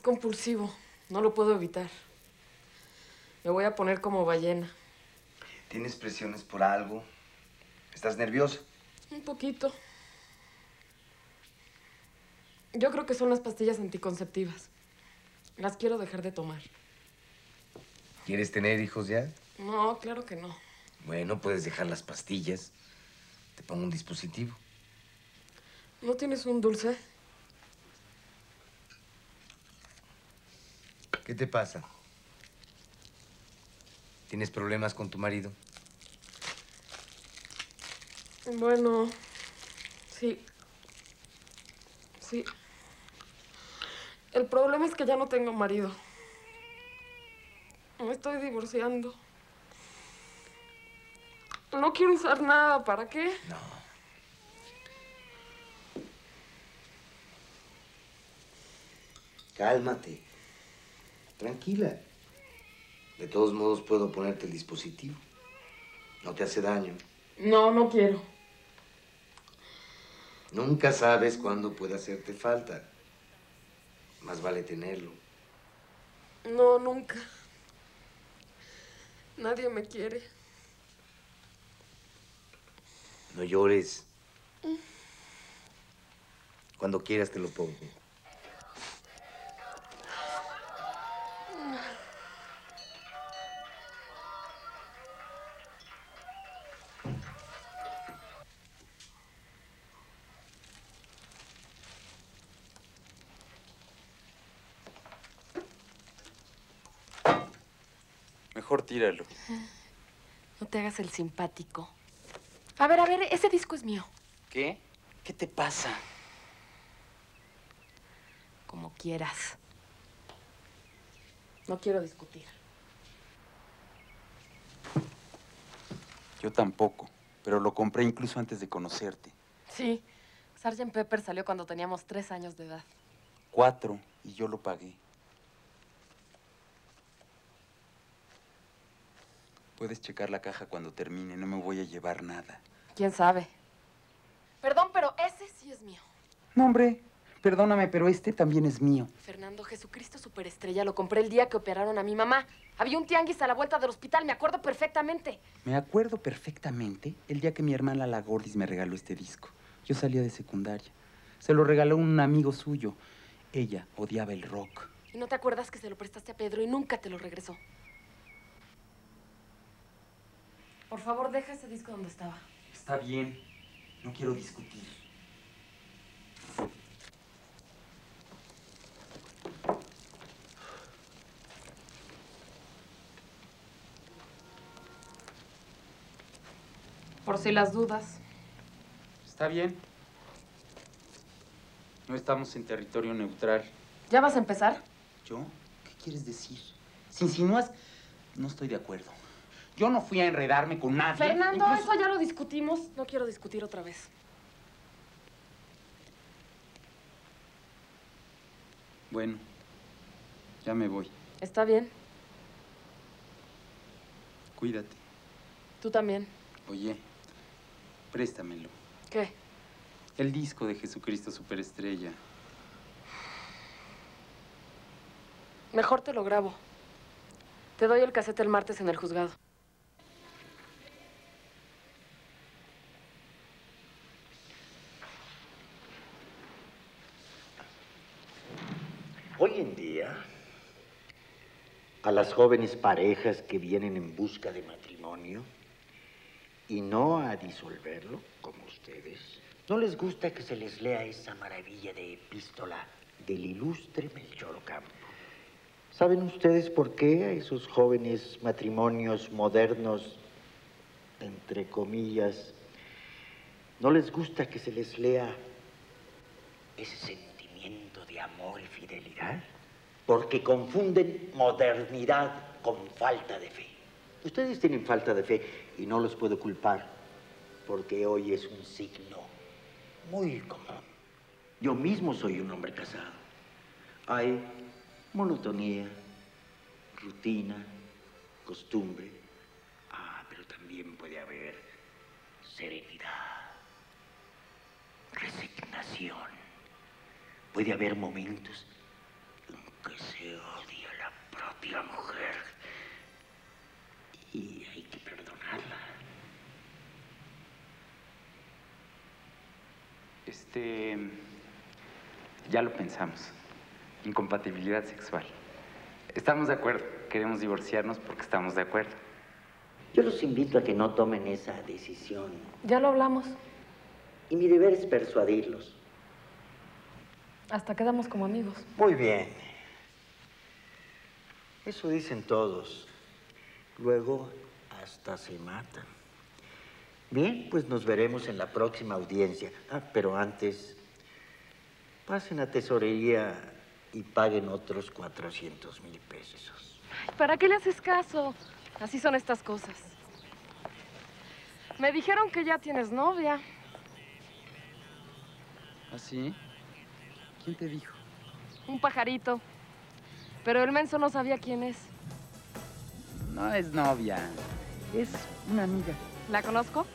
compulsivo. No lo puedo evitar. Me voy a poner como ballena. ¿Tienes presiones por algo? ¿Estás nerviosa? Un poquito. Yo creo que son las pastillas anticonceptivas. Las quiero dejar de tomar. ¿Quieres tener hijos ya? No, claro que no. Bueno, puedes dejar las pastillas. Te pongo un dispositivo. ¿No tienes un dulce? ¿Qué te pasa? ¿Tienes problemas con tu marido? Bueno, sí. Sí. El problema es que ya no tengo marido. Me estoy divorciando. No quiero usar nada, ¿para qué? No. Cálmate. Tranquila. De todos modos puedo ponerte el dispositivo. No te hace daño. No, no quiero. Nunca sabes cuándo puede hacerte falta. Más vale tenerlo. No, nunca. Nadie me quiere. No llores. Cuando quieras te lo pongo. Mejor tíralo. No te hagas el simpático. A ver, a ver, ese disco es mío. ¿Qué? ¿Qué te pasa? Como quieras. No quiero discutir. Yo tampoco, pero lo compré incluso antes de conocerte. Sí, Sgt. Pepper salió cuando teníamos tres años de edad. Cuatro, y yo lo pagué. Puedes checar la caja cuando termine, no me voy a llevar nada. ¿Quién sabe? Perdón, pero ese sí es mío. No, hombre, perdóname, pero este también es mío. Fernando, Jesucristo Superestrella, lo compré el día que operaron a mi mamá. Había un tianguis a la vuelta del hospital, me acuerdo perfectamente. Me acuerdo perfectamente el día que mi hermana La Gordis me regaló este disco. Yo salía de secundaria. Se lo regaló un amigo suyo. Ella odiaba el rock. ¿Y no te acuerdas que se lo prestaste a Pedro y nunca te lo regresó? Por favor, deja ese disco donde estaba. Está bien, no quiero discutir. Por si las dudas. Está bien. No estamos en territorio neutral. ¿Ya vas a empezar? ¿Yo? ¿Qué quieres decir? Si insinúas, no estoy de acuerdo. Yo no fui a enredarme con nadie. Fernando, incluso- eso ya lo discutimos. No quiero discutir otra vez. Bueno, ya me voy. ¿Está bien? Cuídate. Tú también. Oye, préstamelo. ¿Qué? El disco de Jesucristo Superestrella. Mejor te lo grabo. Te doy el casete el martes en el juzgado. Hoy en día, a las jóvenes parejas que vienen en busca de matrimonio y no a disolverlo, como ustedes, no les gusta que se les lea esa maravilla de epístola del ilustre Melchor Ocampo. ¿Saben ustedes por qué a esos jóvenes matrimonios modernos, entre comillas, no les gusta que se les lea ese sentimiento de amor y fidelidad? Porque confunden modernidad con falta de fe. Ustedes tienen falta de fe y no los puedo culpar, porque hoy es un signo muy común. Yo mismo soy un hombre casado. Hay monotonía, rutina, costumbre. Ah, pero también puede haber serenidad, resignación. Puede haber momentos que la mujer. Y hay que perdonarla. Este. Ya lo pensamos. Incompatibilidad sexual. Estamos de acuerdo. Queremos divorciarnos porque estamos de acuerdo. Yo los invito a que no tomen esa decisión. Ya lo hablamos. Y mi deber es persuadirlos. Hasta quedamos como amigos. Muy bien. Eso dicen todos. Luego hasta se matan. Bien, pues nos veremos en la próxima audiencia. Ah, pero antes, pasen a tesorería y paguen otros 400 mil pesos. Ay, ¿Para qué le haces caso? Así son estas cosas. Me dijeron que ya tienes novia. ¿Así? ¿Quién te dijo? Un pajarito. Pero el menso no sabía quién es. No es novia. Es una amiga. ¿La conozco?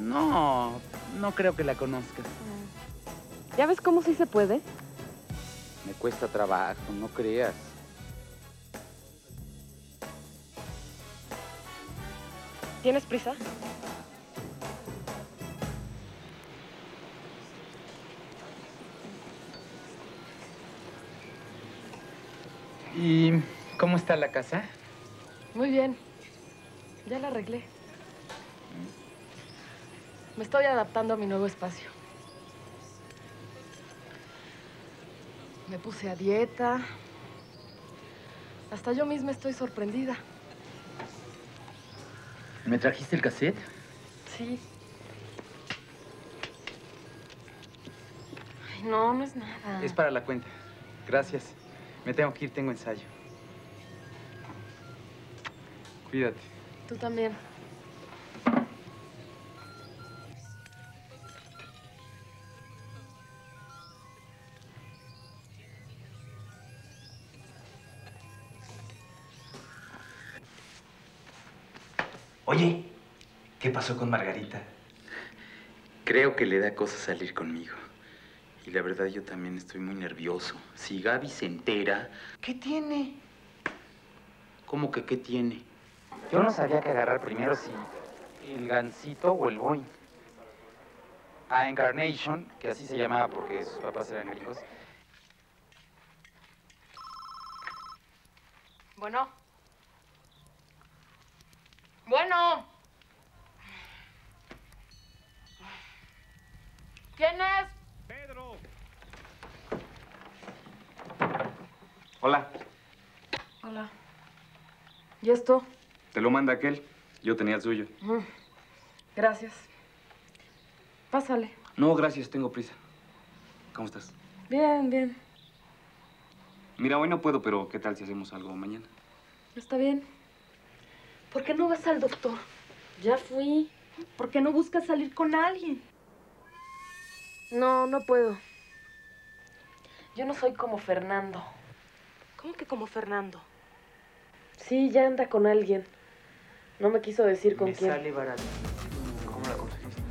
No, no creo que la conozcas. ¿Ya ves cómo sí se puede? Me cuesta trabajo, no creas. ¿Tienes prisa? ¿Y cómo está la casa? Muy bien. Ya la arreglé. Me estoy adaptando a mi nuevo espacio. Me puse a dieta. Hasta yo misma estoy sorprendida. ¿Me trajiste el cassette? Sí. Ay, no, no es nada. Es para la cuenta. Gracias. Me tengo que ir, tengo ensayo. Cuídate. Tú también. Oye, ¿qué pasó con Margarita? Creo que le da cosa salir conmigo. Y la verdad yo también estoy muy nervioso. Si Gaby se entera, ¿qué tiene? ¿Cómo que qué tiene? Yo no sabía qué agarrar primero si el gansito o el boing. A Encarnation, que así se llamaba porque sus papás eran gringos. Bueno. ¿Quién es? Pedro. Hola. Hola. ¿Y esto? Te lo manda aquel. Yo tenía el suyo. Mm, Gracias. Pásale. No, gracias, tengo prisa. ¿Cómo estás? Bien, bien. Mira, hoy no puedo, pero ¿qué tal si hacemos algo mañana? Está bien. ¿Por qué no vas al doctor? Ya fui. ¿Por qué no buscas salir con alguien? No, no puedo. Yo no soy como Fernando. ¿Cómo que como Fernando? Sí, ya anda con alguien. No me quiso decir con Me quién. sale barato. ¿Cómo la conseguiste?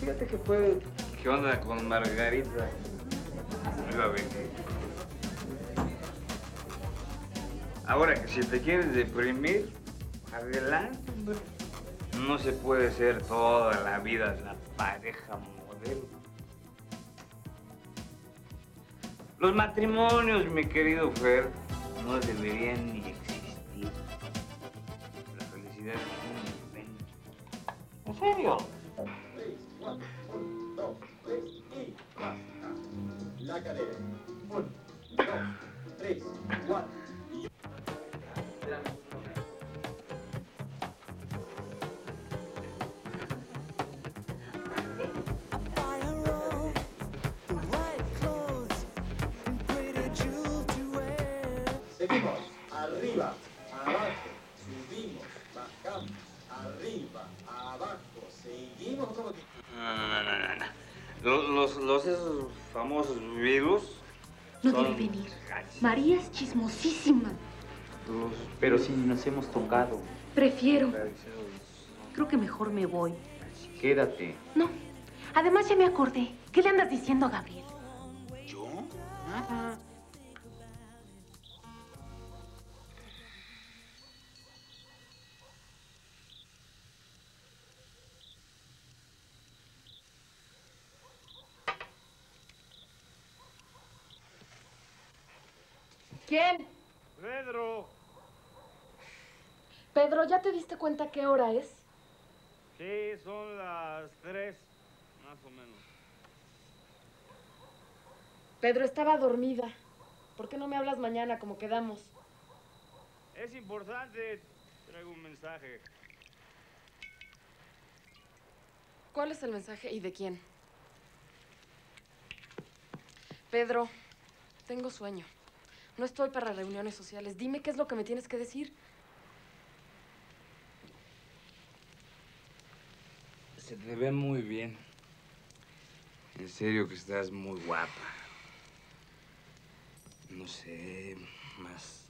Fíjate que fue ¿Qué onda con Margarita? Iba a ver. Ahora, si te quieres deprimir, adelante, hombre. No se puede ser toda la vida la pareja modelo. Los matrimonios, mi querido Fer, no deberían ni existir. La felicidad es un invento. ¿En serio? Arriba, abajo, subimos, bajamos, arriba, abajo, seguimos como que... No, no, no, no. Los, los, los esos famosos virus. No son debe venir. María es chismosísima. Los Pero sí, nos hemos tocado. Prefiero. Creo que mejor me voy. Quédate. No. Además ya me acordé. ¿Qué le andas diciendo a Gabriel? ¿Yo? Nada. ¿Quién? Pedro. Pedro, ¿ya te diste cuenta qué hora es? Sí, son las tres, más o menos. Pedro, estaba dormida. ¿Por qué no me hablas mañana como quedamos? Es importante. Traigo un mensaje. ¿Cuál es el mensaje y de quién? Pedro, tengo sueño. No estoy para reuniones sociales. Dime qué es lo que me tienes que decir. Se te ve muy bien. En serio que estás muy guapa. No sé, más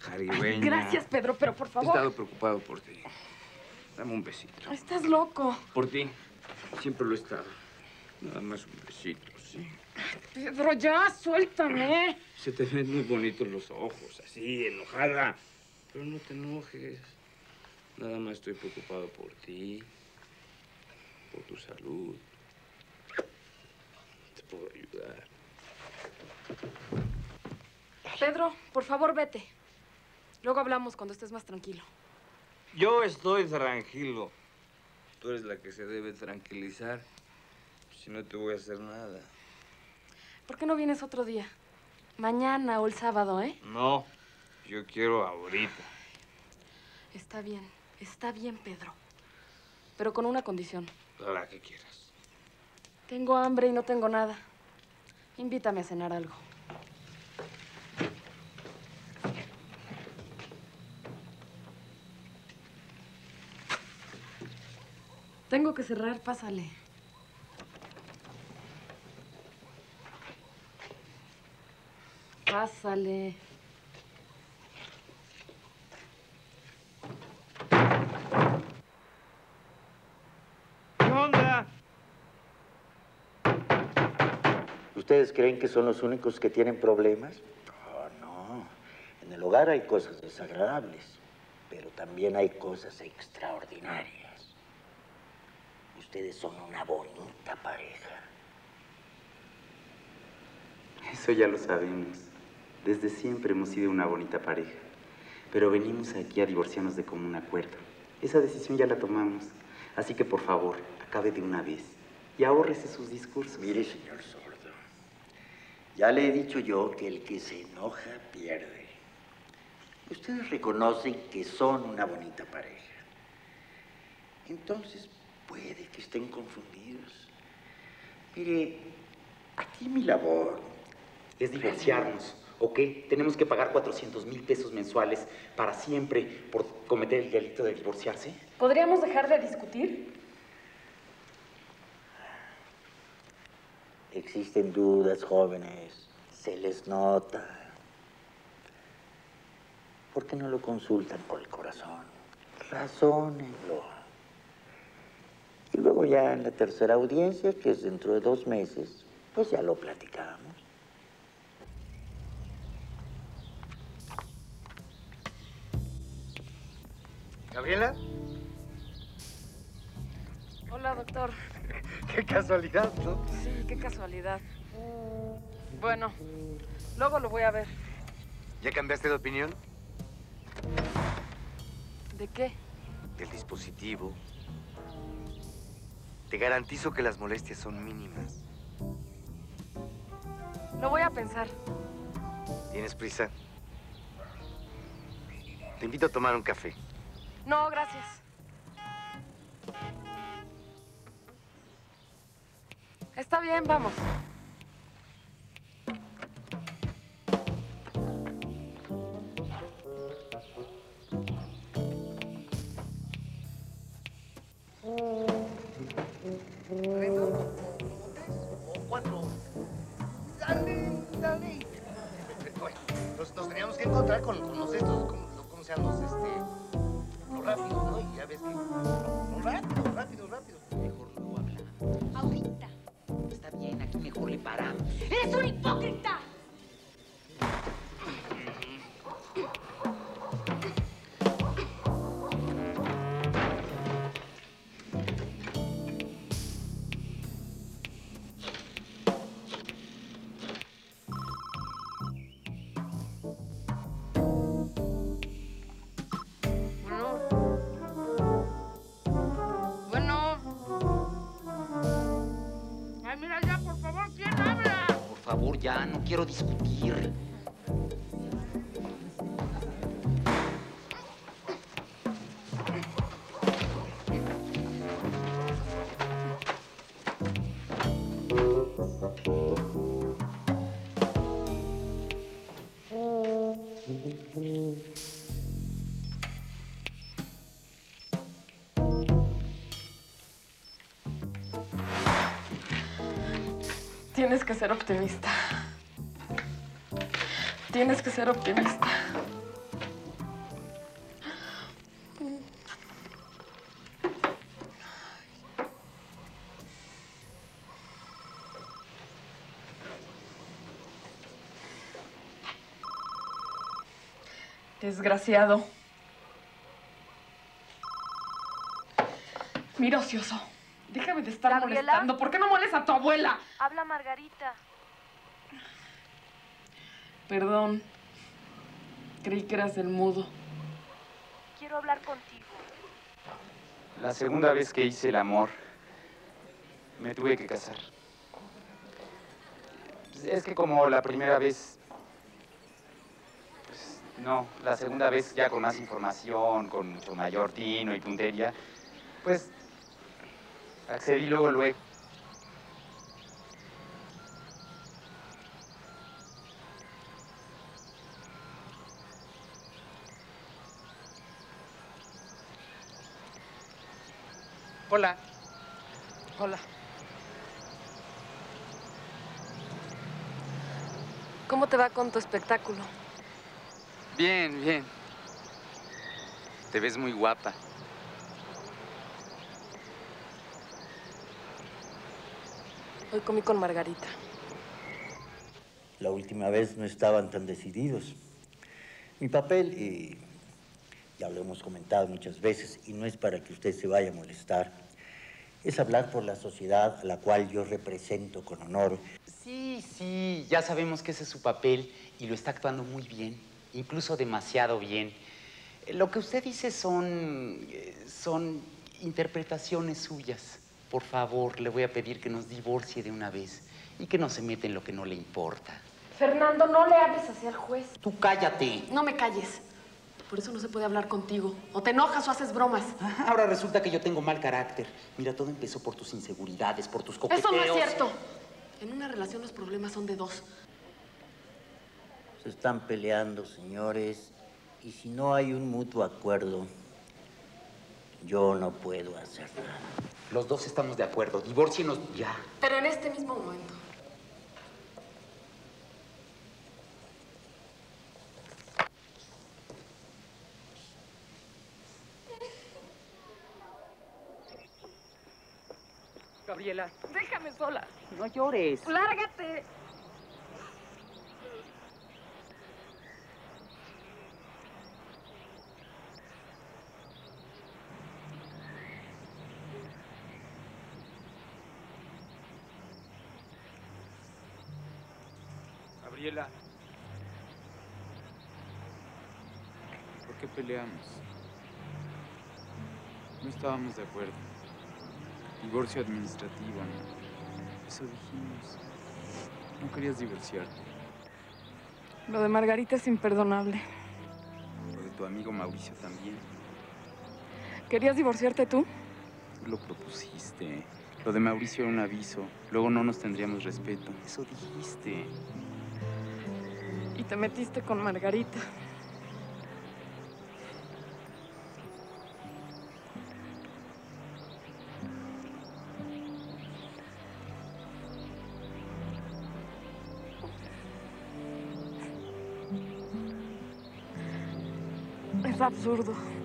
caribeña. Gracias, Pedro, pero por He favor. estado preocupado por ti. Dame un besito. Estás loco. Por ti. Siempre lo he estado. Nada más un besito, sí. Pedro, ya, suéltame. Se te ven muy bonitos los ojos, así, enojada. Pero no te enojes. Nada más estoy preocupado por ti, por tu salud. Te puedo ayudar. Pedro, por favor, vete. Luego hablamos cuando estés más tranquilo. Yo estoy tranquilo. Tú eres la que se debe tranquilizar. Si no te voy a hacer nada. ¿Por qué no vienes otro día? Mañana o el sábado, ¿eh? No, yo quiero ahorita. Está bien, está bien, Pedro. Pero con una condición. La que quieras. Tengo hambre y no tengo nada. Invítame a cenar algo. Tengo que cerrar, pásale. Pásale. ¿Qué onda? ¿Ustedes creen que son los únicos que tienen problemas? No, no. En el hogar hay cosas desagradables, pero también hay cosas extraordinarias. Ustedes son una bonita pareja. Eso ya lo sabemos. Desde siempre hemos sido una bonita pareja. Pero venimos aquí a divorciarnos de común acuerdo. Esa decisión ya la tomamos. Así que por favor, acabe de una vez. Y ahórrese sus discursos. Mire, señor Sordo, ya le he dicho yo que el que se enoja pierde. Ustedes reconocen que son una bonita pareja. Entonces, puede que estén confundidos. Mire, aquí mi labor Es divorciarnos, ¿ok? Tenemos que pagar 400 mil pesos mensuales para siempre por cometer el delito de divorciarse. ¿Podríamos dejar de discutir? Existen dudas, jóvenes. Se les nota. ¿Por qué no lo consultan por el corazón? Razónenlo. Y luego ya en la tercera audiencia, que es dentro de dos meses, pues ya lo platicamos. ¿Gabriela? Hola, doctor. Qué casualidad, ¿no? Sí, qué casualidad. Bueno, luego lo voy a ver. ¿Ya cambiaste de opinión? ¿De qué? Del dispositivo. Te garantizo que las molestias son mínimas. Lo voy a pensar. ¿Tienes prisa? Te invito a tomar un café. No, gracias. Está bien, vamos. Ya, no quiero discutir. Tienes que ser optimista. Tienes que ser optimista. Desgraciado. Mira, ocioso. Déjame de estar ¿Gabriela? molestando. ¿Por qué no molestas a tu abuela? Habla Margarita. Perdón. Creí que eras el mudo. Quiero hablar contigo. La segunda vez que hice el amor, me tuve que casar. Pues, Es que como la primera vez, pues no, la segunda vez ya con más información, con mucho mayor tino y puntería, pues accedí luego, luego. Hola. Hola. ¿Cómo te va con tu espectáculo? Bien, bien. Te ves muy guapa. Hoy comí con Margarita. La última vez no estaban tan decididos. Mi papel, y ya lo hemos comentado muchas veces, y no es para que usted se vaya a molestar, es hablar por la sociedad a la cual yo represento con honor. Sí, sí, ya sabemos que ese es su papel y lo está actuando muy bien, incluso demasiado bien. Eh, Lo que usted dice son, eh, son interpretaciones suyas. Por favor, le voy a pedir que nos divorcie de una vez y que no se meta en lo que no le importa. Fernando, no le hables así al juez. Tú cállate. No me calles. Por eso no se puede hablar contigo. O te enojas o haces bromas. Ah, Ahora resulta que yo tengo mal carácter. Mira, todo empezó por tus inseguridades, por tus coqueteos. Eso no es cierto. En una relación los problemas son de dos. Se están peleando, señores, y si no hay un mutuo acuerdo, yo no puedo hacer nada. Los dos estamos de acuerdo. Divórcienos ya. Pero en este mismo momento. Gabriela, Déjame sola. no llores. Lárgate. Gabriela. ¿Por qué peleamos? No estábamos de acuerdo. Divorcio administrativo, ¿no? Eso dijimos. No querías divorciarte. Lo de Margarita es imperdonable. Lo de tu amigo Mauricio también. ¿Querías divorciarte tú? Tú lo propusiste. Lo de Mauricio era un aviso. Luego no nos tendríamos respeto. Eso dijiste. Y te metiste con Margarita. Absurdo.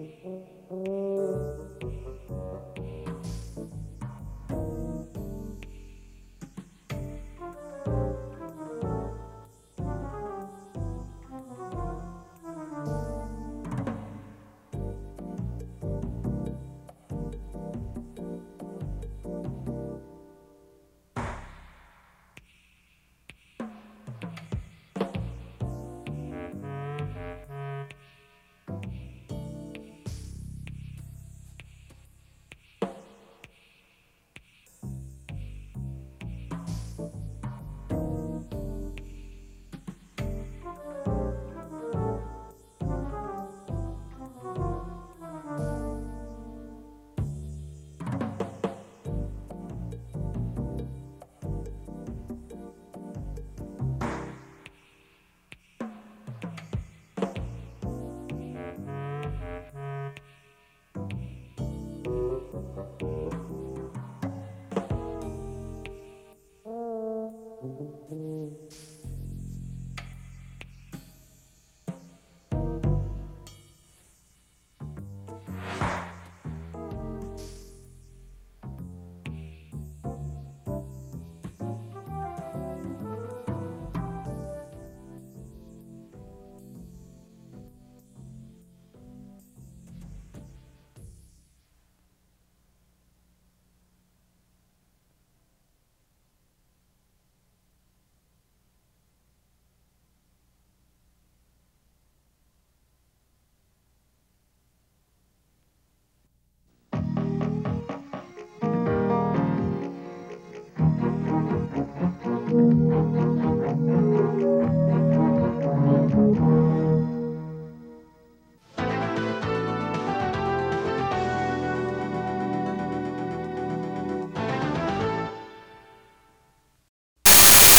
Mm-hmm.